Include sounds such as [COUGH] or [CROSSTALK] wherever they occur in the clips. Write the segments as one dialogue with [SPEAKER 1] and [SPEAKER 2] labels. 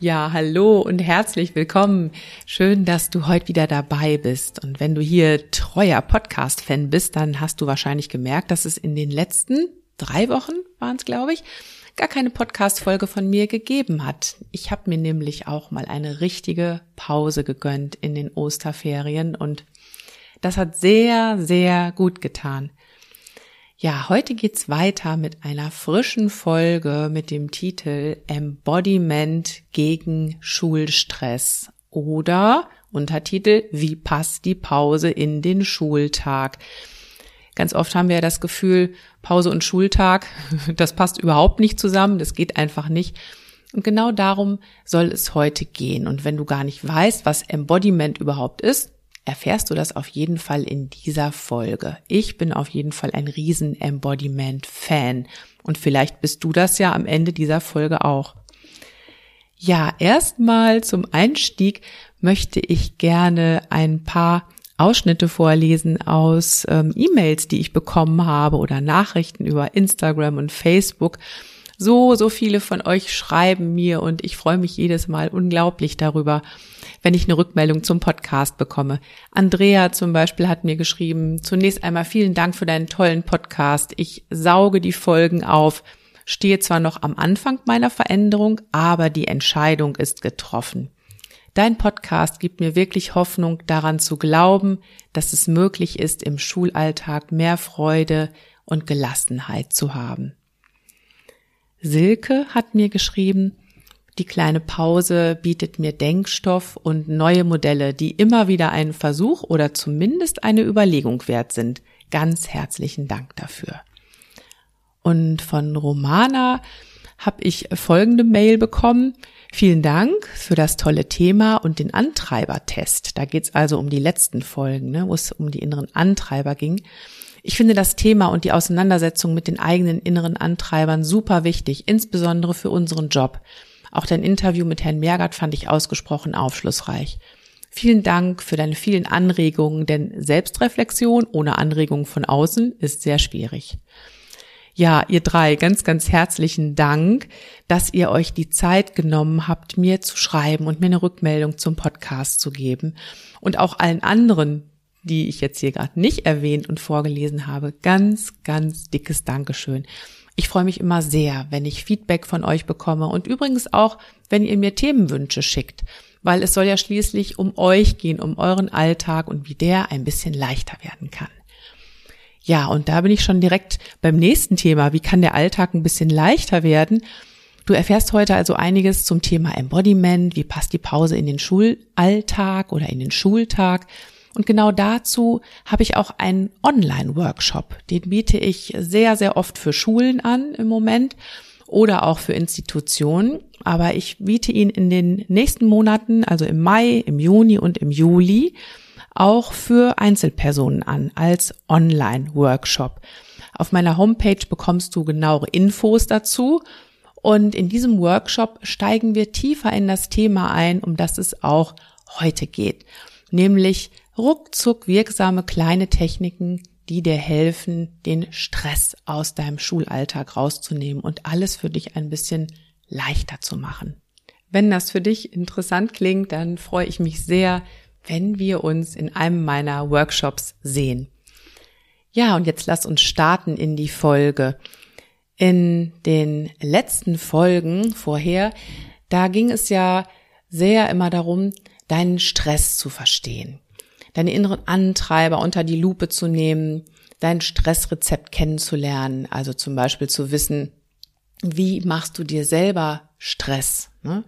[SPEAKER 1] Ja, hallo und herzlich willkommen. Schön, dass du heute wieder dabei bist. Und wenn du hier treuer Podcast-Fan bist, dann hast du wahrscheinlich gemerkt, dass es in den letzten drei Wochen waren es, glaube ich, gar keine Podcast-Folge von mir gegeben hat. Ich habe mir nämlich auch mal eine richtige Pause gegönnt in den Osterferien und das hat sehr, sehr gut getan. Ja, heute geht's weiter mit einer frischen Folge mit dem Titel Embodiment gegen Schulstress oder Untertitel Wie passt die Pause in den Schultag? Ganz oft haben wir ja das Gefühl, Pause und Schultag, [LAUGHS] das passt überhaupt nicht zusammen, das geht einfach nicht. Und genau darum soll es heute gehen. Und wenn du gar nicht weißt, was Embodiment überhaupt ist, erfährst du das auf jeden Fall in dieser Folge. Ich bin auf jeden Fall ein riesen Embodiment-Fan und vielleicht bist du das ja am Ende dieser Folge auch. Ja, erstmal zum Einstieg möchte ich gerne ein paar Ausschnitte vorlesen aus ähm, E-Mails, die ich bekommen habe oder Nachrichten über Instagram und Facebook. So, so viele von euch schreiben mir und ich freue mich jedes Mal unglaublich darüber, wenn ich eine Rückmeldung zum Podcast bekomme. Andrea zum Beispiel hat mir geschrieben, zunächst einmal vielen Dank für deinen tollen Podcast. Ich sauge die Folgen auf, stehe zwar noch am Anfang meiner Veränderung, aber die Entscheidung ist getroffen. Dein Podcast gibt mir wirklich Hoffnung daran zu glauben, dass es möglich ist, im Schulalltag mehr Freude und Gelassenheit zu haben. Silke hat mir geschrieben, die kleine Pause bietet mir Denkstoff und neue Modelle, die immer wieder einen Versuch oder zumindest eine Überlegung wert sind. Ganz herzlichen Dank dafür. Und von Romana habe ich folgende Mail bekommen. Vielen Dank für das tolle Thema und den Antreibertest. Da geht es also um die letzten Folgen, ne, wo es um die inneren Antreiber ging. Ich finde das Thema und die Auseinandersetzung mit den eigenen inneren Antreibern super wichtig, insbesondere für unseren Job. Auch dein Interview mit Herrn Mergert fand ich ausgesprochen aufschlussreich. Vielen Dank für deine vielen Anregungen, denn Selbstreflexion ohne Anregungen von außen ist sehr schwierig. Ja, ihr drei, ganz, ganz herzlichen Dank, dass ihr euch die Zeit genommen habt, mir zu schreiben und mir eine Rückmeldung zum Podcast zu geben. Und auch allen anderen, die ich jetzt hier gerade nicht erwähnt und vorgelesen habe, ganz, ganz dickes Dankeschön. Ich freue mich immer sehr, wenn ich Feedback von euch bekomme und übrigens auch, wenn ihr mir Themenwünsche schickt, weil es soll ja schließlich um euch gehen, um euren Alltag und wie der ein bisschen leichter werden kann. Ja, und da bin ich schon direkt beim nächsten Thema. Wie kann der Alltag ein bisschen leichter werden? Du erfährst heute also einiges zum Thema Embodiment. Wie passt die Pause in den Schulalltag oder in den Schultag? Und genau dazu habe ich auch einen Online-Workshop. Den biete ich sehr, sehr oft für Schulen an im Moment oder auch für Institutionen. Aber ich biete ihn in den nächsten Monaten, also im Mai, im Juni und im Juli, auch für Einzelpersonen an als Online-Workshop. Auf meiner Homepage bekommst du genauere Infos dazu. Und in diesem Workshop steigen wir tiefer in das Thema ein, um das es auch heute geht. Nämlich ruckzuck wirksame kleine Techniken, die dir helfen, den Stress aus deinem Schulalltag rauszunehmen und alles für dich ein bisschen leichter zu machen. Wenn das für dich interessant klingt, dann freue ich mich sehr, wenn wir uns in einem meiner Workshops sehen. Ja, und jetzt lass uns starten in die Folge. In den letzten Folgen vorher, da ging es ja sehr immer darum, deinen Stress zu verstehen deine inneren Antreiber unter die Lupe zu nehmen, dein Stressrezept kennenzulernen, also zum Beispiel zu wissen, Wie machst du dir selber Stress? Ne?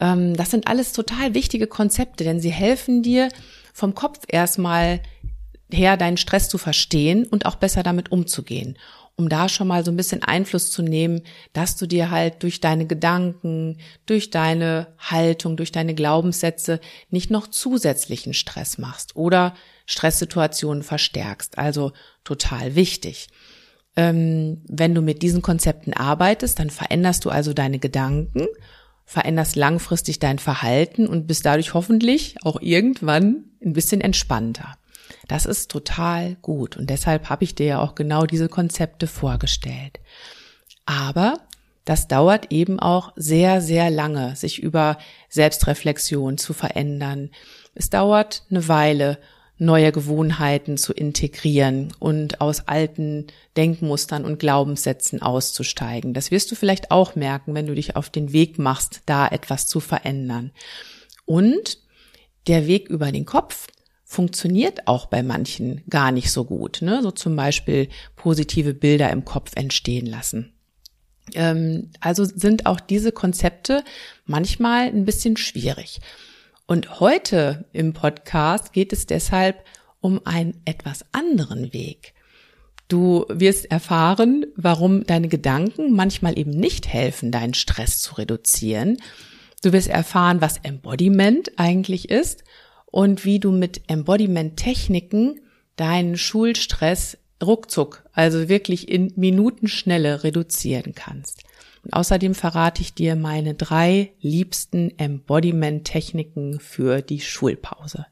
[SPEAKER 1] Ähm, das sind alles total wichtige Konzepte, denn sie helfen dir vom Kopf erstmal her, deinen Stress zu verstehen und auch besser damit umzugehen um da schon mal so ein bisschen Einfluss zu nehmen, dass du dir halt durch deine Gedanken, durch deine Haltung, durch deine Glaubenssätze nicht noch zusätzlichen Stress machst oder Stresssituationen verstärkst. Also total wichtig. Ähm, wenn du mit diesen Konzepten arbeitest, dann veränderst du also deine Gedanken, veränderst langfristig dein Verhalten und bist dadurch hoffentlich auch irgendwann ein bisschen entspannter. Das ist total gut und deshalb habe ich dir ja auch genau diese Konzepte vorgestellt. Aber das dauert eben auch sehr, sehr lange, sich über Selbstreflexion zu verändern. Es dauert eine Weile, neue Gewohnheiten zu integrieren und aus alten Denkmustern und Glaubenssätzen auszusteigen. Das wirst du vielleicht auch merken, wenn du dich auf den Weg machst, da etwas zu verändern. Und der Weg über den Kopf, funktioniert auch bei manchen gar nicht so gut. Ne? So zum Beispiel positive Bilder im Kopf entstehen lassen. Ähm, also sind auch diese Konzepte manchmal ein bisschen schwierig. Und heute im Podcast geht es deshalb um einen etwas anderen Weg. Du wirst erfahren, warum deine Gedanken manchmal eben nicht helfen, deinen Stress zu reduzieren. Du wirst erfahren, was Embodiment eigentlich ist und wie du mit Embodiment-Techniken deinen Schulstress ruckzuck, also wirklich in Minutenschnelle reduzieren kannst. Und außerdem verrate ich dir meine drei liebsten Embodiment-Techniken für die Schulpause.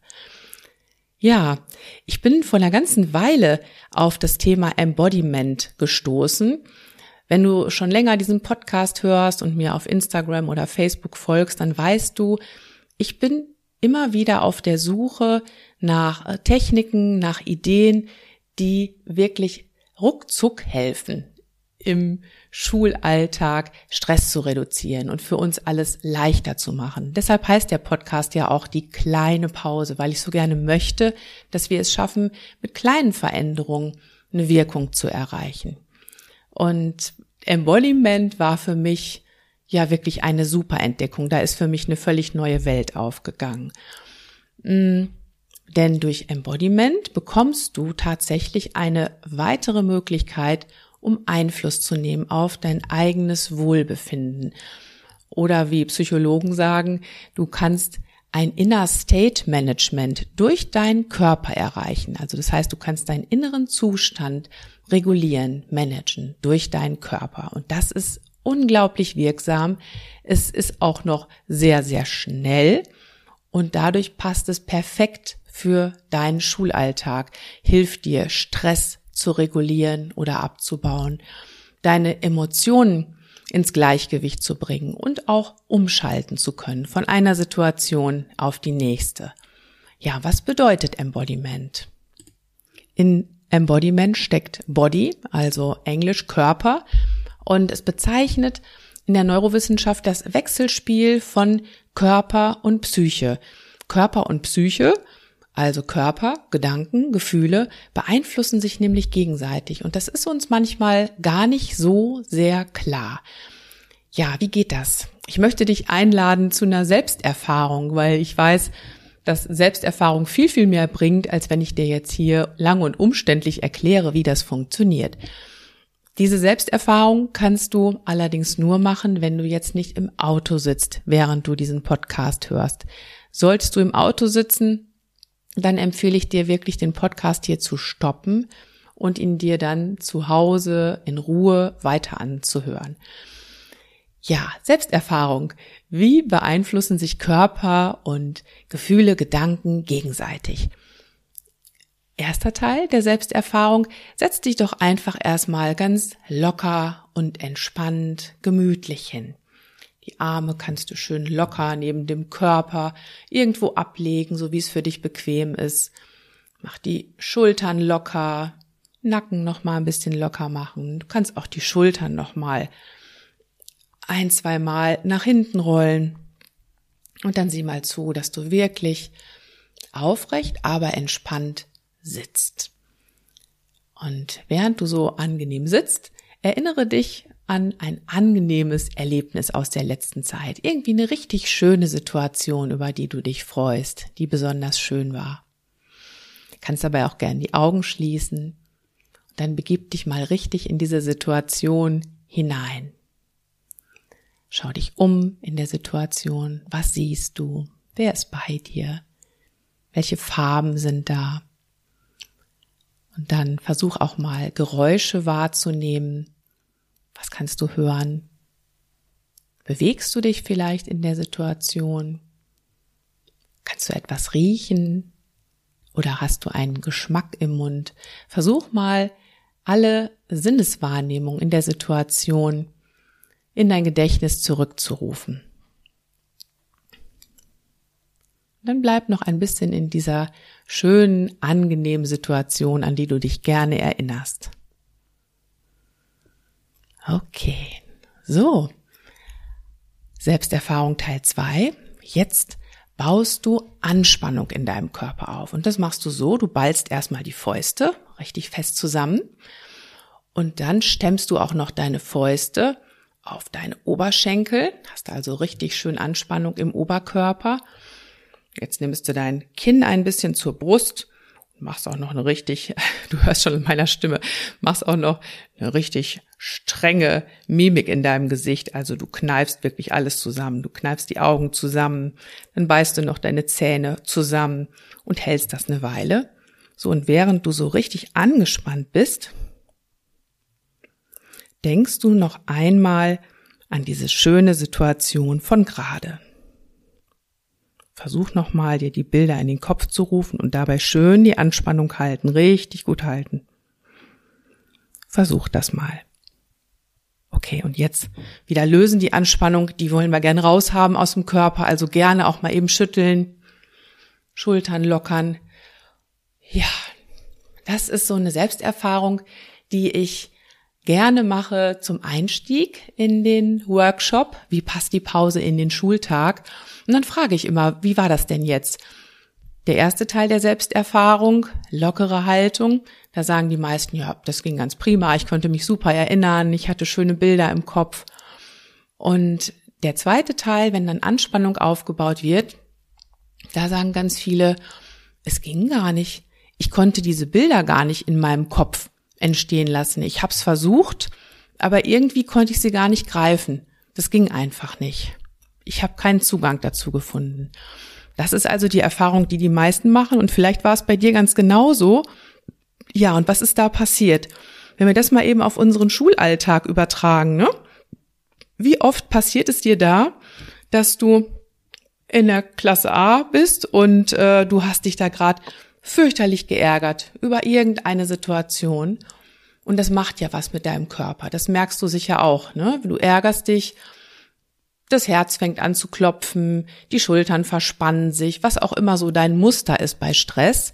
[SPEAKER 1] Ja, ich bin vor einer ganzen Weile auf das Thema Embodiment gestoßen. Wenn du schon länger diesen Podcast hörst und mir auf Instagram oder Facebook folgst, dann weißt du, ich bin immer wieder auf der Suche nach äh, Techniken, nach Ideen, die wirklich ruckzuck helfen, im Schulalltag Stress zu reduzieren und für uns alles leichter zu machen. Deshalb heißt der Podcast ja auch die kleine Pause, weil ich so gerne möchte, dass wir es schaffen, mit kleinen Veränderungen eine Wirkung zu erreichen. Und Embodiment war für mich ja wirklich eine super Entdeckung. Da ist für mich eine völlig neue Welt aufgegangen. Mm, denn durch Embodiment bekommst du tatsächlich eine weitere Möglichkeit, um Einfluss zu nehmen auf dein eigenes Wohlbefinden. Oder wie Psychologen sagen, du kannst ein Inner State Management durch deinen Körper erreichen. Also das heißt, du kannst deinen inneren Zustand regulieren, managen durch deinen Körper. Und das ist unglaublich wirksam. Es ist auch noch sehr, sehr schnell und dadurch passt es perfekt für deinen Schulalltag, hilft dir, Stress zu regulieren oder abzubauen, deine Emotionen ins Gleichgewicht zu bringen und auch umschalten zu können von einer Situation auf die nächste. Ja, was bedeutet Embodiment? In Embodiment steckt Body, also Englisch Körper, und es bezeichnet in der Neurowissenschaft das Wechselspiel von Körper und Psyche. Körper und Psyche, also Körper, Gedanken, Gefühle, beeinflussen sich nämlich gegenseitig. Und das ist uns manchmal gar nicht so sehr klar. Ja, wie geht das? Ich möchte dich einladen zu einer Selbsterfahrung, weil ich weiß, dass Selbsterfahrung viel, viel mehr bringt, als wenn ich dir jetzt hier lang und umständlich erkläre, wie das funktioniert. Diese Selbsterfahrung kannst du allerdings nur machen, wenn du jetzt nicht im Auto sitzt, während du diesen Podcast hörst. Solltest du im Auto sitzen, dann empfehle ich dir wirklich den Podcast hier zu stoppen und ihn dir dann zu Hause in Ruhe weiter anzuhören. Ja, Selbsterfahrung. Wie beeinflussen sich Körper und Gefühle, Gedanken gegenseitig? Erster Teil der Selbsterfahrung, setz dich doch einfach erstmal ganz locker und entspannt, gemütlich hin. Die Arme kannst du schön locker neben dem Körper irgendwo ablegen, so wie es für dich bequem ist. Mach die Schultern locker, Nacken noch mal ein bisschen locker machen. Du kannst auch die Schultern noch mal ein, zwei Mal nach hinten rollen. Und dann sieh mal zu, dass du wirklich aufrecht, aber entspannt sitzt. Und während du so angenehm sitzt, erinnere dich an ein angenehmes Erlebnis aus der letzten Zeit. Irgendwie eine richtig schöne Situation, über die du dich freust, die besonders schön war. Kannst dabei auch gern die Augen schließen. Dann begib dich mal richtig in diese Situation hinein. Schau dich um in der Situation. Was siehst du? Wer ist bei dir? Welche Farben sind da? Und dann versuch auch mal Geräusche wahrzunehmen. Was kannst du hören? Bewegst du dich vielleicht in der Situation? Kannst du etwas riechen? Oder hast du einen Geschmack im Mund? Versuch mal alle Sinneswahrnehmung in der Situation in dein Gedächtnis zurückzurufen. Dann bleib noch ein bisschen in dieser schönen, angenehmen Situation, an die du dich gerne erinnerst. Okay, so. Selbsterfahrung Teil 2. Jetzt baust du Anspannung in deinem Körper auf. Und das machst du so, du ballst erstmal die Fäuste richtig fest zusammen und dann stemmst du auch noch deine Fäuste auf deine Oberschenkel, hast also richtig schön Anspannung im Oberkörper Jetzt nimmst du dein Kinn ein bisschen zur Brust und machst auch noch eine richtig, [LAUGHS] du hörst schon in meiner Stimme, machst auch noch eine richtig strenge Mimik in deinem Gesicht. Also du kneifst wirklich alles zusammen. Du kneifst die Augen zusammen, dann beißt du noch deine Zähne zusammen und hältst das eine Weile. So, und während du so richtig angespannt bist, denkst du noch einmal an diese schöne Situation von gerade. Versuch nochmal, dir die Bilder in den Kopf zu rufen und dabei schön die Anspannung halten, richtig gut halten. Versuch das mal. Okay, und jetzt wieder lösen die Anspannung, die wollen wir gerne raushaben aus dem Körper, also gerne auch mal eben schütteln, Schultern lockern. Ja, das ist so eine Selbsterfahrung, die ich gerne mache zum Einstieg in den Workshop. Wie passt die Pause in den Schultag? Und dann frage ich immer, wie war das denn jetzt? Der erste Teil der Selbsterfahrung, lockere Haltung, da sagen die meisten, ja, das ging ganz prima, ich konnte mich super erinnern, ich hatte schöne Bilder im Kopf. Und der zweite Teil, wenn dann Anspannung aufgebaut wird, da sagen ganz viele, es ging gar nicht. Ich konnte diese Bilder gar nicht in meinem Kopf entstehen lassen. Ich habe es versucht, aber irgendwie konnte ich sie gar nicht greifen. Das ging einfach nicht. Ich habe keinen Zugang dazu gefunden. Das ist also die Erfahrung, die die meisten machen und vielleicht war es bei dir ganz genauso. Ja, und was ist da passiert? Wenn wir das mal eben auf unseren Schulalltag übertragen, ne? Wie oft passiert es dir da, dass du in der Klasse A bist und äh, du hast dich da gerade fürchterlich geärgert über irgendeine Situation und das macht ja was mit deinem Körper. Das merkst du sicher auch, ne? Du ärgerst dich das Herz fängt an zu klopfen, die Schultern verspannen sich, was auch immer so dein Muster ist bei Stress.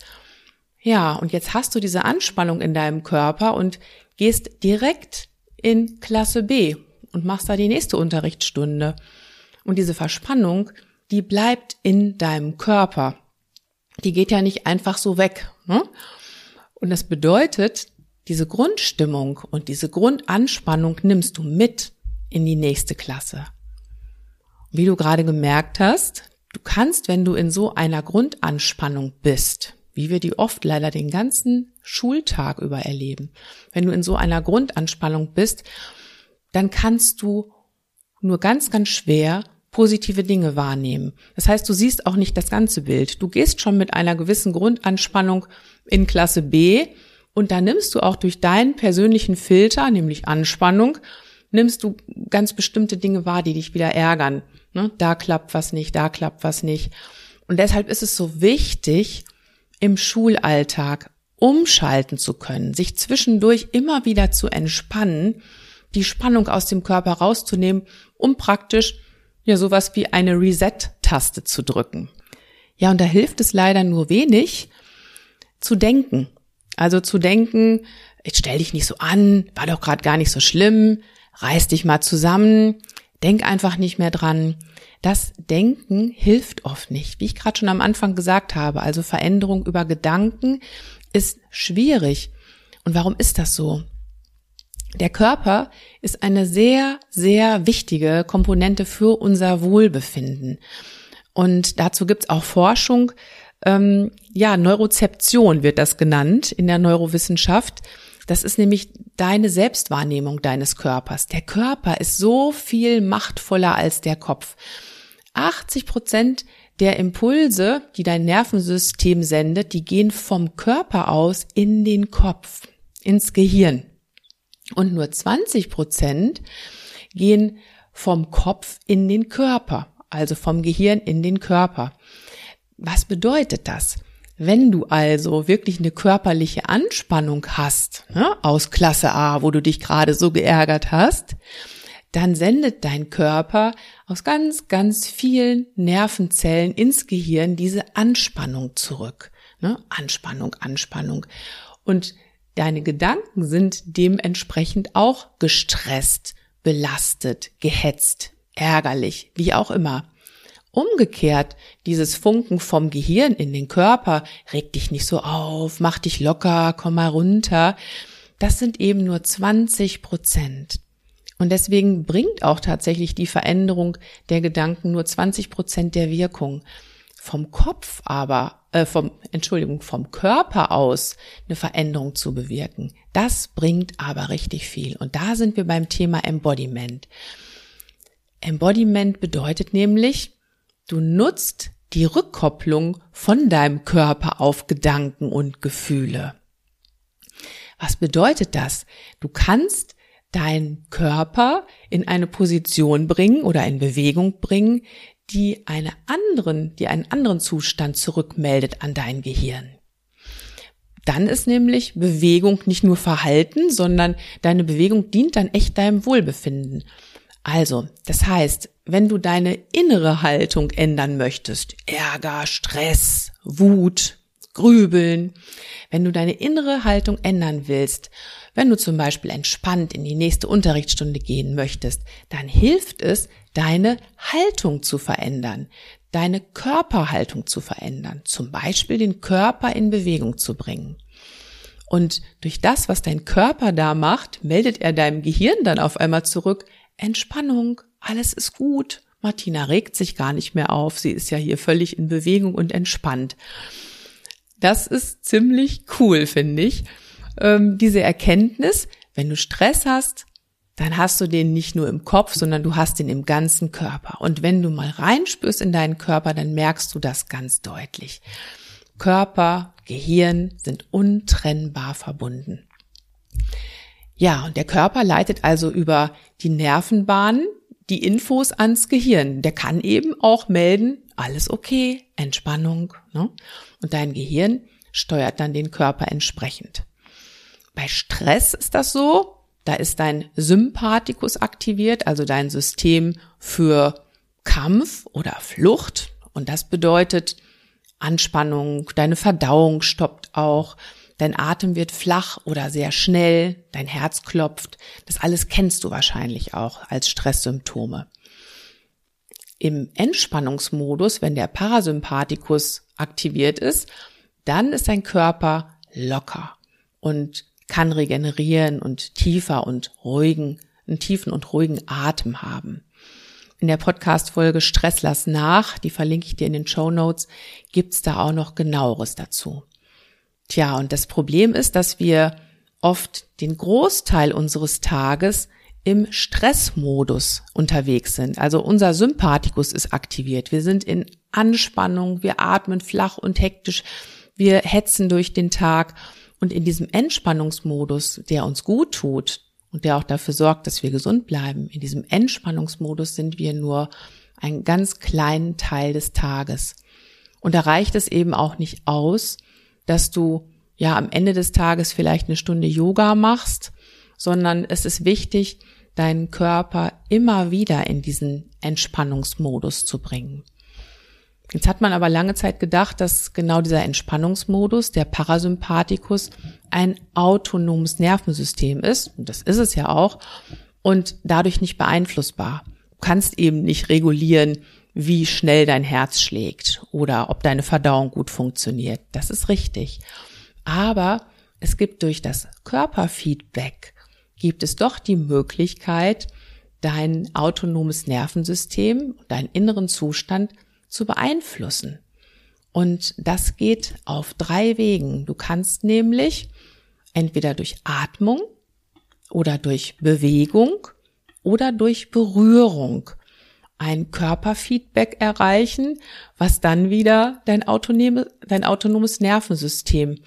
[SPEAKER 1] Ja, und jetzt hast du diese Anspannung in deinem Körper und gehst direkt in Klasse B und machst da die nächste Unterrichtsstunde. Und diese Verspannung, die bleibt in deinem Körper. Die geht ja nicht einfach so weg. Ne? Und das bedeutet, diese Grundstimmung und diese Grundanspannung nimmst du mit in die nächste Klasse. Wie du gerade gemerkt hast, du kannst, wenn du in so einer Grundanspannung bist, wie wir die oft leider den ganzen Schultag über erleben, wenn du in so einer Grundanspannung bist, dann kannst du nur ganz, ganz schwer positive Dinge wahrnehmen. Das heißt, du siehst auch nicht das ganze Bild. Du gehst schon mit einer gewissen Grundanspannung in Klasse B und da nimmst du auch durch deinen persönlichen Filter, nämlich Anspannung, nimmst du ganz bestimmte Dinge wahr, die dich wieder ärgern. Ne? Da klappt was nicht, da klappt was nicht. Und deshalb ist es so wichtig, im Schulalltag umschalten zu können, sich zwischendurch immer wieder zu entspannen, die Spannung aus dem Körper rauszunehmen, um praktisch ja sowas wie eine Reset-Taste zu drücken. Ja, und da hilft es leider nur wenig zu denken. Also zu denken, jetzt stell dich nicht so an, war doch gerade gar nicht so schlimm, reiß dich mal zusammen, denk einfach nicht mehr dran. Das Denken hilft oft nicht, wie ich gerade schon am Anfang gesagt habe. Also Veränderung über Gedanken ist schwierig. Und warum ist das so? Der Körper ist eine sehr, sehr wichtige Komponente für unser Wohlbefinden. Und dazu gibt's auch Forschung. Ähm, ja, Neurozeption wird das genannt in der Neurowissenschaft. Das ist nämlich deine Selbstwahrnehmung deines Körpers. Der Körper ist so viel machtvoller als der Kopf. 80 Prozent der Impulse, die dein Nervensystem sendet, die gehen vom Körper aus in den Kopf, ins Gehirn. Und nur 20 Prozent gehen vom Kopf in den Körper, also vom Gehirn in den Körper. Was bedeutet das? Wenn du also wirklich eine körperliche Anspannung hast, ne, aus Klasse A, wo du dich gerade so geärgert hast, dann sendet dein Körper aus ganz, ganz vielen Nervenzellen ins Gehirn diese Anspannung zurück. Ne? Anspannung, Anspannung. Und deine Gedanken sind dementsprechend auch gestresst, belastet, gehetzt, ärgerlich, wie auch immer. Umgekehrt, dieses Funken vom Gehirn in den Körper, reg dich nicht so auf, mach dich locker, komm mal runter, das sind eben nur 20 Prozent. Und deswegen bringt auch tatsächlich die Veränderung der Gedanken nur 20 Prozent der Wirkung. Vom Kopf aber, äh, vom, Entschuldigung, vom Körper aus eine Veränderung zu bewirken, das bringt aber richtig viel. Und da sind wir beim Thema Embodiment. Embodiment bedeutet nämlich, Du nutzt die Rückkopplung von deinem Körper auf Gedanken und Gefühle. Was bedeutet das? Du kannst deinen Körper in eine Position bringen oder in Bewegung bringen, die eine anderen, die einen anderen Zustand zurückmeldet an dein Gehirn. Dann ist nämlich Bewegung nicht nur Verhalten, sondern deine Bewegung dient dann echt deinem Wohlbefinden. Also, das heißt, wenn du deine innere Haltung ändern möchtest, Ärger, Stress, Wut, Grübeln, wenn du deine innere Haltung ändern willst, wenn du zum Beispiel entspannt in die nächste Unterrichtsstunde gehen möchtest, dann hilft es, deine Haltung zu verändern, deine Körperhaltung zu verändern, zum Beispiel den Körper in Bewegung zu bringen. Und durch das, was dein Körper da macht, meldet er deinem Gehirn dann auf einmal zurück, Entspannung, alles ist gut. Martina regt sich gar nicht mehr auf. Sie ist ja hier völlig in Bewegung und entspannt. Das ist ziemlich cool, finde ich. Ähm, diese Erkenntnis, wenn du Stress hast, dann hast du den nicht nur im Kopf, sondern du hast den im ganzen Körper. Und wenn du mal reinspürst in deinen Körper, dann merkst du das ganz deutlich. Körper, Gehirn sind untrennbar verbunden. Ja, und der Körper leitet also über die Nervenbahnen die Infos ans Gehirn. Der kann eben auch melden, alles okay, Entspannung. Ne? Und dein Gehirn steuert dann den Körper entsprechend. Bei Stress ist das so, da ist dein Sympathikus aktiviert, also dein System für Kampf oder Flucht. Und das bedeutet Anspannung, deine Verdauung stoppt auch, dein Atem wird flach oder sehr schnell, dein Herz klopft. Das alles kennst du wahrscheinlich auch als Stresssymptome. Im Entspannungsmodus, wenn der Parasympathikus aktiviert ist, dann ist dein Körper locker und kann regenerieren und tiefer und ruhigen, einen tiefen und ruhigen Atem haben. In der Podcast-Folge Stress lass nach, die verlinke ich dir in den Show Notes, gibt's da auch noch genaueres dazu. Tja, und das Problem ist, dass wir oft den Großteil unseres Tages im Stressmodus unterwegs sind. Also unser Sympathikus ist aktiviert. Wir sind in Anspannung, wir atmen flach und hektisch, wir hetzen durch den Tag und in diesem Entspannungsmodus, der uns gut tut und der auch dafür sorgt, dass wir gesund bleiben, in diesem Entspannungsmodus sind wir nur einen ganz kleinen Teil des Tages. Und da reicht es eben auch nicht aus, dass du ja am Ende des Tages vielleicht eine Stunde Yoga machst, sondern es ist wichtig, deinen Körper immer wieder in diesen Entspannungsmodus zu bringen. Jetzt hat man aber lange Zeit gedacht, dass genau dieser Entspannungsmodus, der Parasympathikus, ein autonomes Nervensystem ist. Und das ist es ja auch. Und dadurch nicht beeinflussbar. Du kannst eben nicht regulieren, wie schnell dein Herz schlägt oder ob deine Verdauung gut funktioniert. Das ist richtig. Aber es gibt durch das Körperfeedback gibt es doch die Möglichkeit, dein autonomes Nervensystem, deinen inneren Zustand zu beeinflussen. Und das geht auf drei Wegen. Du kannst nämlich entweder durch Atmung oder durch Bewegung oder durch Berührung ein Körperfeedback erreichen, was dann wieder dein, autonome, dein autonomes Nervensystem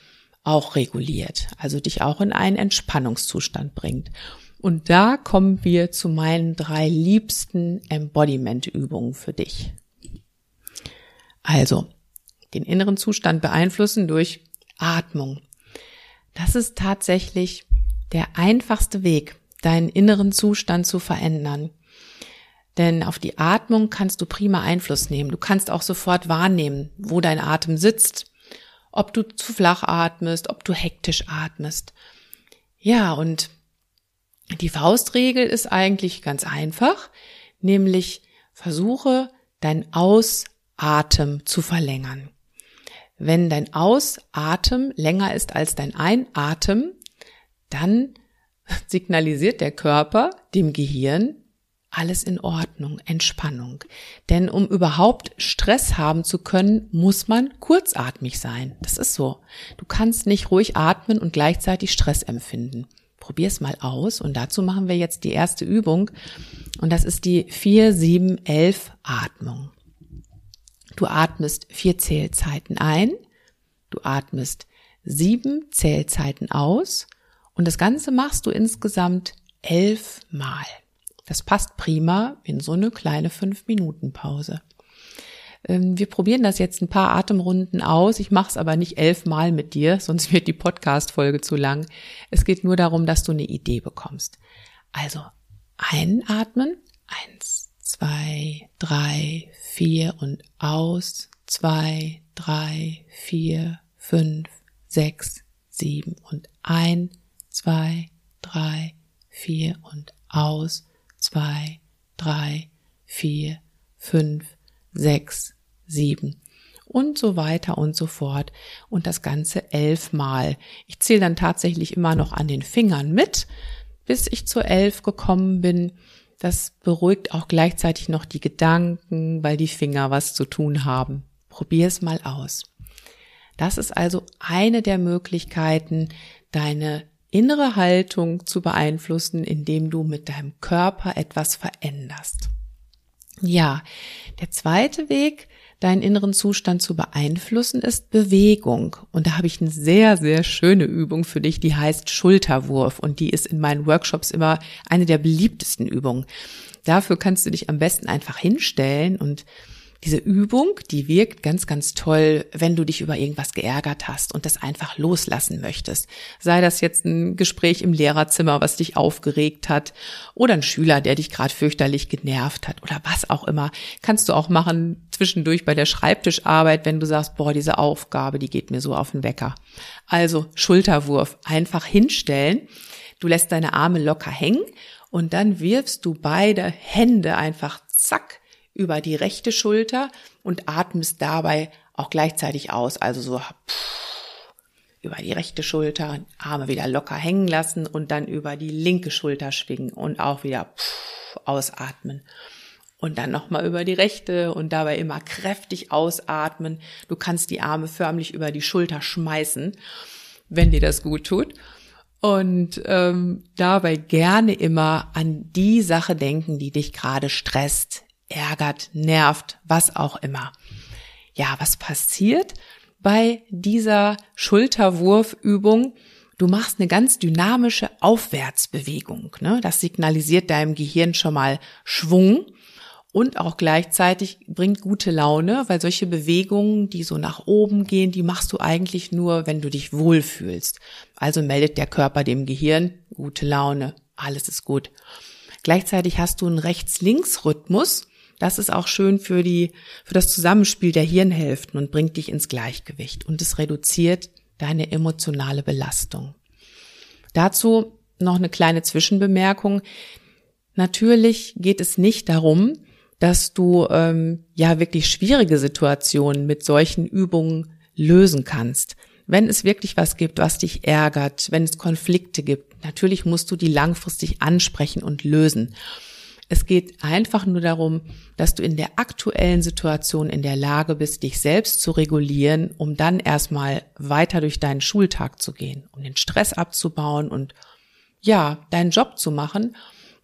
[SPEAKER 1] auch reguliert, also dich auch in einen Entspannungszustand bringt. Und da kommen wir zu meinen drei liebsten Embodiment-Übungen für dich. Also, den inneren Zustand beeinflussen durch Atmung. Das ist tatsächlich der einfachste Weg, deinen inneren Zustand zu verändern. Denn auf die Atmung kannst du prima Einfluss nehmen. Du kannst auch sofort wahrnehmen, wo dein Atem sitzt, ob du zu flach atmest, ob du hektisch atmest. Ja, und die Faustregel ist eigentlich ganz einfach, nämlich versuche dein Ausatmen zu verlängern. Wenn dein Ausatmen länger ist als dein Einatmen, dann signalisiert der Körper dem Gehirn, alles in Ordnung, Entspannung. Denn um überhaupt Stress haben zu können, muss man kurzatmig sein. Das ist so. Du kannst nicht ruhig atmen und gleichzeitig Stress empfinden. Probier's mal aus und dazu machen wir jetzt die erste Übung und das ist die 4-7-11 Atmung. Du atmest vier Zählzeiten ein, du atmest sieben Zählzeiten aus und das Ganze machst du insgesamt elf Mal. Das passt prima in so eine kleine fünf Minuten Pause. Ähm, wir probieren das jetzt ein paar Atemrunden aus. Ich mache es aber nicht elfmal mit dir, [LAUGHS] sonst wird die Podcast-Folge zu lang. Es geht nur darum, dass du eine Idee bekommst. Also einatmen. Eins, zwei, drei, vier und aus. Zwei, drei, vier, fünf, sechs, sieben und ein, zwei, drei, vier und aus zwei, drei, vier, fünf, sechs, sieben und so weiter und so fort und das Ganze elfmal. Ich zähle dann tatsächlich immer noch an den Fingern mit, bis ich zur elf gekommen bin. Das beruhigt auch gleichzeitig noch die Gedanken, weil die Finger was zu tun haben. Probier es mal aus. Das ist also eine der Möglichkeiten, deine innere Haltung zu beeinflussen, indem du mit deinem Körper etwas veränderst. Ja, der zweite Weg, deinen inneren Zustand zu beeinflussen, ist Bewegung. Und da habe ich eine sehr, sehr schöne Übung für dich, die heißt Schulterwurf. Und die ist in meinen Workshops immer eine der beliebtesten Übungen. Dafür kannst du dich am besten einfach hinstellen und diese Übung, die wirkt ganz, ganz toll, wenn du dich über irgendwas geärgert hast und das einfach loslassen möchtest. Sei das jetzt ein Gespräch im Lehrerzimmer, was dich aufgeregt hat, oder ein Schüler, der dich gerade fürchterlich genervt hat oder was auch immer. Kannst du auch machen zwischendurch bei der Schreibtischarbeit, wenn du sagst, boah, diese Aufgabe, die geht mir so auf den Wecker. Also Schulterwurf, einfach hinstellen. Du lässt deine Arme locker hängen und dann wirfst du beide Hände einfach zack über die rechte Schulter und atmest dabei auch gleichzeitig aus. Also so über die rechte Schulter, Arme wieder locker hängen lassen und dann über die linke Schulter schwingen und auch wieder ausatmen. Und dann nochmal über die rechte und dabei immer kräftig ausatmen. Du kannst die Arme förmlich über die Schulter schmeißen, wenn dir das gut tut. Und ähm, dabei gerne immer an die Sache denken, die dich gerade stresst, ärgert, nervt, was auch immer. Ja, was passiert bei dieser Schulterwurfübung? Du machst eine ganz dynamische Aufwärtsbewegung. Ne? Das signalisiert deinem Gehirn schon mal Schwung und auch gleichzeitig bringt gute Laune, weil solche Bewegungen, die so nach oben gehen, die machst du eigentlich nur, wenn du dich wohlfühlst. Also meldet der Körper dem Gehirn gute Laune, alles ist gut. Gleichzeitig hast du einen Rechts-Links-Rhythmus, das ist auch schön für die, für das Zusammenspiel der Hirnhälften und bringt dich ins Gleichgewicht und es reduziert deine emotionale Belastung. Dazu noch eine kleine Zwischenbemerkung. Natürlich geht es nicht darum, dass du ähm, ja wirklich schwierige Situationen mit solchen Übungen lösen kannst. Wenn es wirklich was gibt, was dich ärgert, wenn es Konflikte gibt, natürlich musst du die langfristig ansprechen und lösen. Es geht einfach nur darum, dass du in der aktuellen Situation in der Lage bist, dich selbst zu regulieren, um dann erstmal weiter durch deinen Schultag zu gehen, um den Stress abzubauen und ja, deinen Job zu machen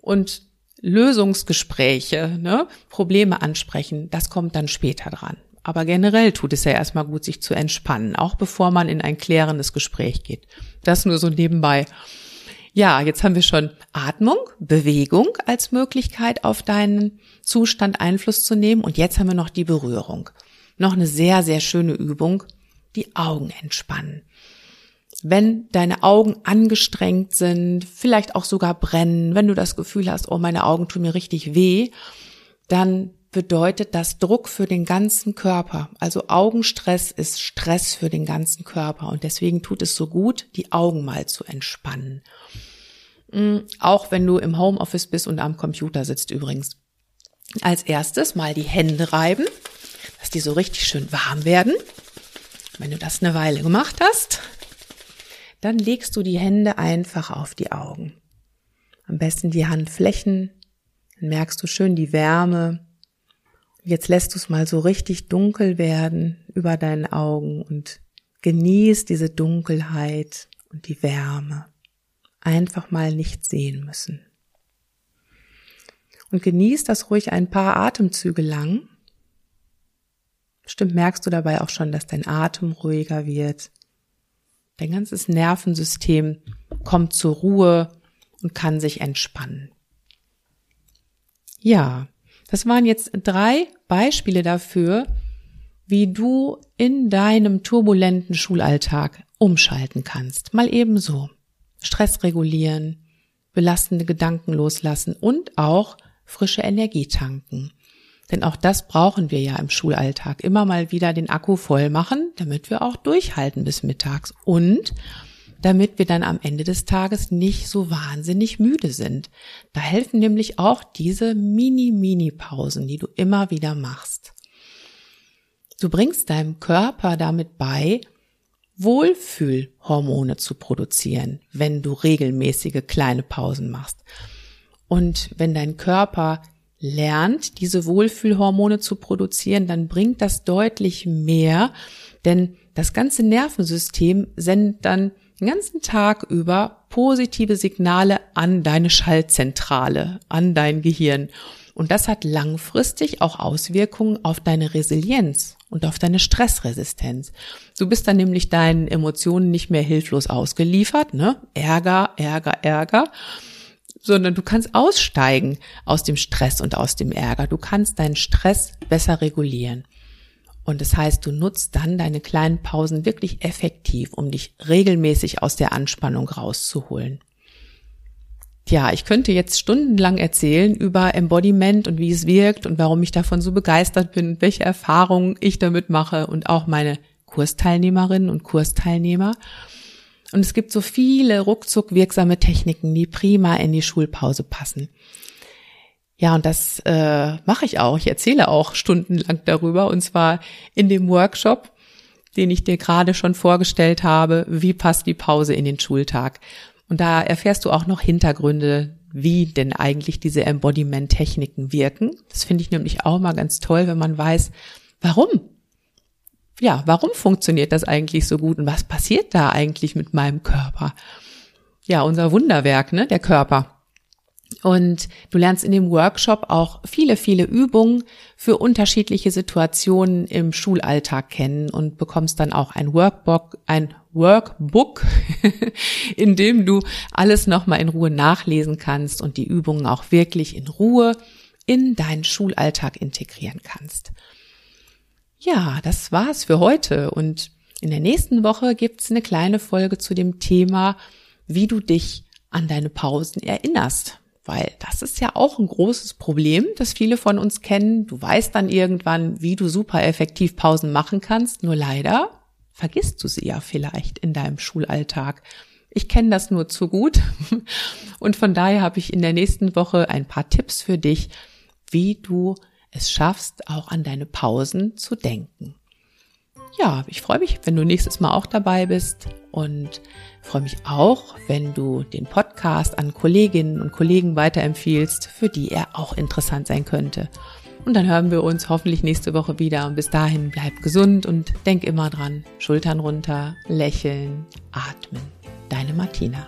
[SPEAKER 1] und Lösungsgespräche, ne, Probleme ansprechen, das kommt dann später dran. Aber generell tut es ja erstmal gut, sich zu entspannen, auch bevor man in ein klärendes Gespräch geht. Das nur so nebenbei. Ja, jetzt haben wir schon Atmung, Bewegung als Möglichkeit auf deinen Zustand Einfluss zu nehmen. Und jetzt haben wir noch die Berührung. Noch eine sehr, sehr schöne Übung. Die Augen entspannen. Wenn deine Augen angestrengt sind, vielleicht auch sogar brennen, wenn du das Gefühl hast, oh, meine Augen tun mir richtig weh, dann bedeutet das Druck für den ganzen Körper. Also Augenstress ist Stress für den ganzen Körper und deswegen tut es so gut, die Augen mal zu entspannen. Mm, auch wenn du im Homeoffice bist und am Computer sitzt übrigens. Als erstes mal die Hände reiben, dass die so richtig schön warm werden. Wenn du das eine Weile gemacht hast, dann legst du die Hände einfach auf die Augen. Am besten die Handflächen, dann merkst du schön die Wärme. Jetzt lässt du es mal so richtig dunkel werden über deinen Augen und genieß diese Dunkelheit und die Wärme einfach mal nicht sehen müssen. Und genieß das ruhig ein paar Atemzüge lang. Bestimmt merkst du dabei auch schon, dass dein Atem ruhiger wird. Dein ganzes Nervensystem kommt zur Ruhe und kann sich entspannen. Ja, das waren jetzt drei Beispiele dafür, wie du in deinem turbulenten Schulalltag umschalten kannst. Mal ebenso. Stress regulieren, belastende Gedanken loslassen und auch frische Energie tanken. Denn auch das brauchen wir ja im Schulalltag. Immer mal wieder den Akku voll machen, damit wir auch durchhalten bis mittags und damit wir dann am Ende des Tages nicht so wahnsinnig müde sind. Da helfen nämlich auch diese Mini-Mini-Pausen, die du immer wieder machst. Du bringst deinem Körper damit bei, Wohlfühlhormone zu produzieren, wenn du regelmäßige kleine Pausen machst. Und wenn dein Körper lernt, diese Wohlfühlhormone zu produzieren, dann bringt das deutlich mehr, denn das ganze Nervensystem sendet dann den ganzen Tag über positive Signale an deine Schaltzentrale, an dein Gehirn. Und das hat langfristig auch Auswirkungen auf deine Resilienz und auf deine Stressresistenz. Du bist dann nämlich deinen Emotionen nicht mehr hilflos ausgeliefert, ne? Ärger, Ärger, Ärger, sondern du kannst aussteigen aus dem Stress und aus dem Ärger. Du kannst deinen Stress besser regulieren. Und das heißt, du nutzt dann deine kleinen Pausen wirklich effektiv, um dich regelmäßig aus der Anspannung rauszuholen. Ja, ich könnte jetzt stundenlang erzählen über Embodiment und wie es wirkt und warum ich davon so begeistert bin, welche Erfahrungen ich damit mache und auch meine Kursteilnehmerinnen und Kursteilnehmer. Und es gibt so viele ruckzuck wirksame Techniken, die prima in die Schulpause passen. Ja, und das äh, mache ich auch. Ich erzähle auch stundenlang darüber und zwar in dem Workshop, den ich dir gerade schon vorgestellt habe, wie passt die Pause in den Schultag. Und da erfährst du auch noch Hintergründe, wie denn eigentlich diese Embodiment-Techniken wirken. Das finde ich nämlich auch mal ganz toll, wenn man weiß, warum. Ja, warum funktioniert das eigentlich so gut und was passiert da eigentlich mit meinem Körper? Ja, unser Wunderwerk, ne, der Körper. Und du lernst in dem Workshop auch viele, viele Übungen für unterschiedliche Situationen im Schulalltag kennen und bekommst dann auch ein Workbook, ein Workbook, [LAUGHS] in dem du alles nochmal in Ruhe nachlesen kannst und die Übungen auch wirklich in Ruhe in deinen Schulalltag integrieren kannst. Ja, das war's für heute und in der nächsten Woche gibt's eine kleine Folge zu dem Thema, wie du dich an deine Pausen erinnerst weil das ist ja auch ein großes Problem, das viele von uns kennen. Du weißt dann irgendwann, wie du super effektiv Pausen machen kannst, nur leider vergisst du sie ja vielleicht in deinem Schulalltag. Ich kenne das nur zu gut [LAUGHS] und von daher habe ich in der nächsten Woche ein paar Tipps für dich, wie du es schaffst, auch an deine Pausen zu denken. Ja, ich freue mich, wenn du nächstes Mal auch dabei bist und freue mich auch, wenn du den Podcast an Kolleginnen und Kollegen weiterempfiehlst, für die er auch interessant sein könnte. Und dann hören wir uns hoffentlich nächste Woche wieder. Und bis dahin bleib gesund und denk immer dran. Schultern runter, lächeln, atmen. Deine Martina.